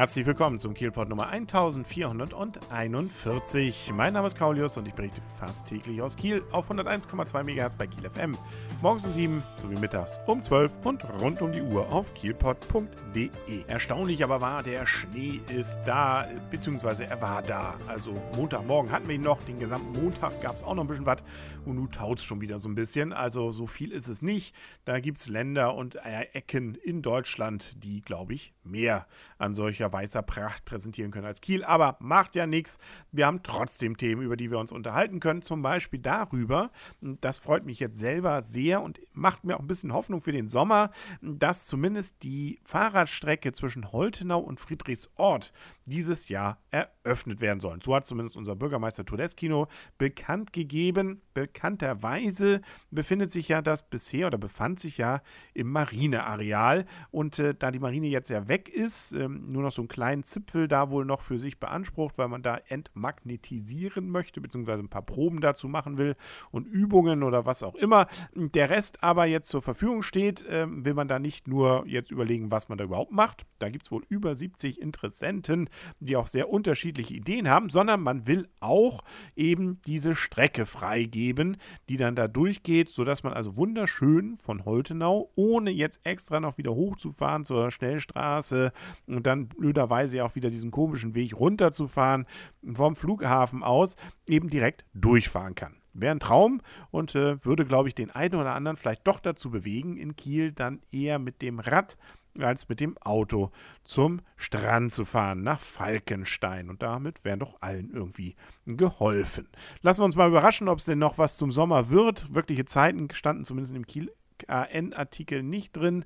Herzlich willkommen zum Kielpot Nummer 1441. Mein Name ist Kaulius und ich berichte fast täglich aus Kiel auf 101,2 MHz bei Kiel FM. Morgens um 7 sowie mittags um 12 und rund um die Uhr auf kielpot.de. Erstaunlich aber war, der Schnee ist da, beziehungsweise er war da. Also Montagmorgen hatten wir ihn noch, den gesamten Montag gab es auch noch ein bisschen was und nun taut es schon wieder so ein bisschen. Also so viel ist es nicht. Da gibt es Länder und Ecken in Deutschland, die, glaube ich, mehr an solcher weißer Pracht präsentieren können als Kiel. Aber macht ja nichts. Wir haben trotzdem Themen, über die wir uns unterhalten können. Zum Beispiel darüber, das freut mich jetzt selber sehr und macht mir auch ein bisschen Hoffnung für den Sommer, dass zumindest die Fahrradstrecke zwischen Holtenau und Friedrichsort dieses Jahr eröffnet werden sollen. So hat zumindest unser Bürgermeister Todeskino bekannt gegeben. Bekannterweise befindet sich ja das bisher oder befand sich ja im Marineareal. Und äh, da die Marine jetzt ja weg ist, ähm, nur noch so einen kleinen Zipfel da wohl noch für sich beansprucht, weil man da entmagnetisieren möchte, beziehungsweise ein paar Proben dazu machen will und Übungen oder was auch immer. Der Rest aber jetzt zur Verfügung steht, äh, will man da nicht nur jetzt überlegen, was man da überhaupt macht. Da gibt es wohl über 70 Interessenten, die auch sehr unterschiedliche Ideen haben, sondern man will auch eben diese Strecke freigeben, die dann da durchgeht, sodass man also wunderschön von Holtenau, ohne jetzt extra noch wieder hochzufahren zur Schnellstraße und dann blöderweise auch wieder diesen komischen Weg runterzufahren vom Flughafen aus, eben direkt durchfahren kann. Wäre ein Traum und äh, würde, glaube ich, den einen oder anderen vielleicht doch dazu bewegen, in Kiel dann eher mit dem Rad als mit dem Auto zum Strand zu fahren, nach Falkenstein. Und damit wäre doch allen irgendwie geholfen. Lassen wir uns mal überraschen, ob es denn noch was zum Sommer wird. Wirkliche Zeiten standen zumindest im Kiel AN-Artikel nicht drin,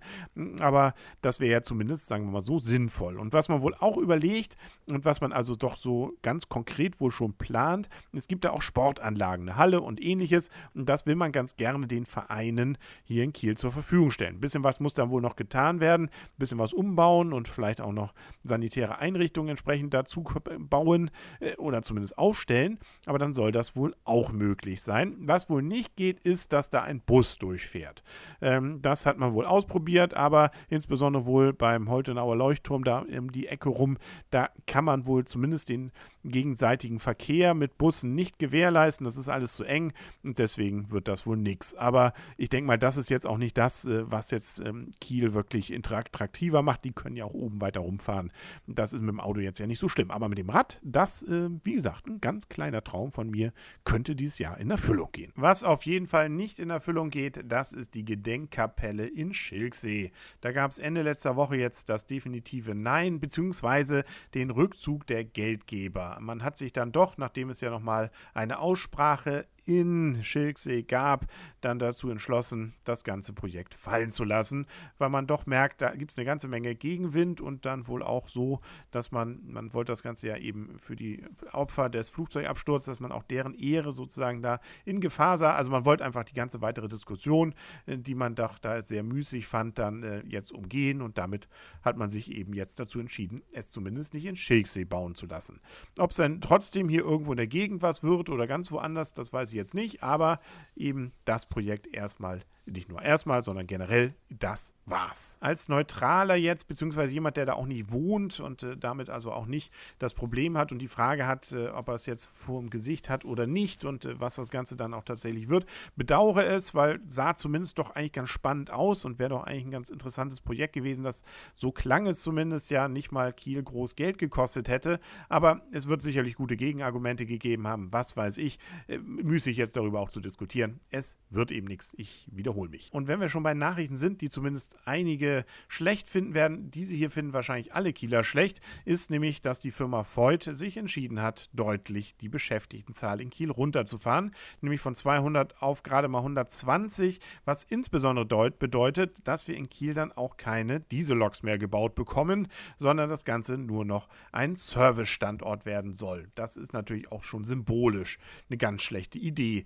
aber das wäre ja zumindest, sagen wir mal so, sinnvoll. Und was man wohl auch überlegt und was man also doch so ganz konkret wohl schon plant, es gibt da auch Sportanlagen, eine Halle und ähnliches und das will man ganz gerne den Vereinen hier in Kiel zur Verfügung stellen. Ein bisschen was muss dann wohl noch getan werden, ein bisschen was umbauen und vielleicht auch noch sanitäre Einrichtungen entsprechend dazu bauen äh, oder zumindest aufstellen, aber dann soll das wohl auch möglich sein. Was wohl nicht geht, ist, dass da ein Bus durchfährt. Ähm, das hat man wohl ausprobiert, aber insbesondere wohl beim Holtenauer Leuchtturm da um die Ecke rum, da kann man wohl zumindest den gegenseitigen Verkehr mit Bussen nicht gewährleisten. Das ist alles zu eng und deswegen wird das wohl nichts. Aber ich denke mal, das ist jetzt auch nicht das, äh, was jetzt ähm, Kiel wirklich attraktiver macht. Die können ja auch oben weiter rumfahren. Das ist mit dem Auto jetzt ja nicht so schlimm. Aber mit dem Rad, das, äh, wie gesagt, ein ganz kleiner Traum von mir, könnte dieses Jahr in Erfüllung gehen. Was auf jeden Fall nicht in Erfüllung geht, das ist die Gedenkkapelle in Schilksee. Da gab es Ende letzter Woche jetzt das definitive Nein, beziehungsweise den Rückzug der Geldgeber man hat sich dann doch, nachdem es ja nochmal eine Aussprache in Schilksee gab, dann dazu entschlossen, das ganze Projekt fallen zu lassen, weil man doch merkt, da gibt es eine ganze Menge Gegenwind und dann wohl auch so, dass man, man wollte das Ganze ja eben für die Opfer des Flugzeugabsturzes, dass man auch deren Ehre sozusagen da in Gefahr sah. Also man wollte einfach die ganze weitere Diskussion, äh, die man doch da sehr müßig fand, dann äh, jetzt umgehen und damit hat man sich eben jetzt dazu entschieden, es zumindest nicht in Schilksee bauen zu lassen. Ob es dann trotzdem hier irgendwo in der Gegend was wird oder ganz woanders, das weiß ich jetzt nicht, aber eben das Projekt erstmal nicht nur erstmal, sondern generell, das war's. Als Neutraler jetzt, beziehungsweise jemand, der da auch nicht wohnt und äh, damit also auch nicht das Problem hat und die Frage hat, äh, ob er es jetzt vor dem Gesicht hat oder nicht und äh, was das Ganze dann auch tatsächlich wird, bedauere es, weil sah zumindest doch eigentlich ganz spannend aus und wäre doch eigentlich ein ganz interessantes Projekt gewesen, das so klang es zumindest ja nicht mal Kiel groß Geld gekostet hätte, aber es wird sicherlich gute Gegenargumente gegeben haben, was weiß ich, äh, müßig jetzt darüber auch zu diskutieren. Es wird eben nichts. Ich wiederhole mich. Und wenn wir schon bei Nachrichten sind, die zumindest einige schlecht finden werden, diese hier finden wahrscheinlich alle Kieler schlecht, ist nämlich, dass die Firma Voigt sich entschieden hat, deutlich die Beschäftigtenzahl in Kiel runterzufahren, nämlich von 200 auf gerade mal 120, was insbesondere bedeutet, dass wir in Kiel dann auch keine Dieselloks mehr gebaut bekommen, sondern das Ganze nur noch ein Service-Standort werden soll. Das ist natürlich auch schon symbolisch eine ganz schlechte Idee, äh,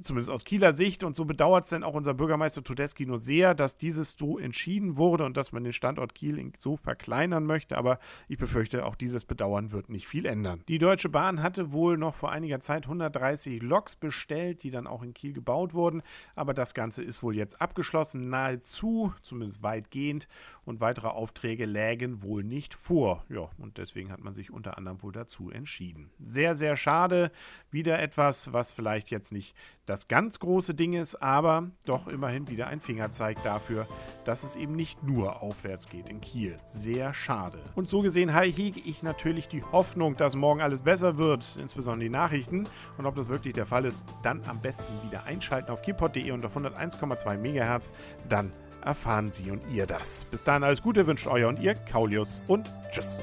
zumindest aus Kieler Sicht und so bedauert es dann auch unser Bürgermeister Todeschi nur sehr, dass dieses so entschieden wurde und dass man den Standort Kiel so verkleinern möchte, aber ich befürchte, auch dieses Bedauern wird nicht viel ändern. Die Deutsche Bahn hatte wohl noch vor einiger Zeit 130 Loks bestellt, die dann auch in Kiel gebaut wurden, aber das Ganze ist wohl jetzt abgeschlossen, nahezu, zumindest weitgehend, und weitere Aufträge lägen wohl nicht vor. Ja, und deswegen hat man sich unter anderem wohl dazu entschieden. Sehr, sehr schade. Wieder etwas, was vielleicht jetzt nicht das ganz große Ding ist, aber doch immerhin wieder ein Fingerzeig dafür, dass es eben nicht nur aufwärts geht in Kiel. Sehr schade. Und so gesehen hege ich natürlich die Hoffnung, dass morgen alles besser wird, insbesondere die Nachrichten. Und ob das wirklich der Fall ist, dann am besten wieder einschalten auf kielpot.de und auf 101,2 MHz. Dann erfahren Sie und ihr das. Bis dahin alles Gute wünscht euer und ihr Kaulius und tschüss.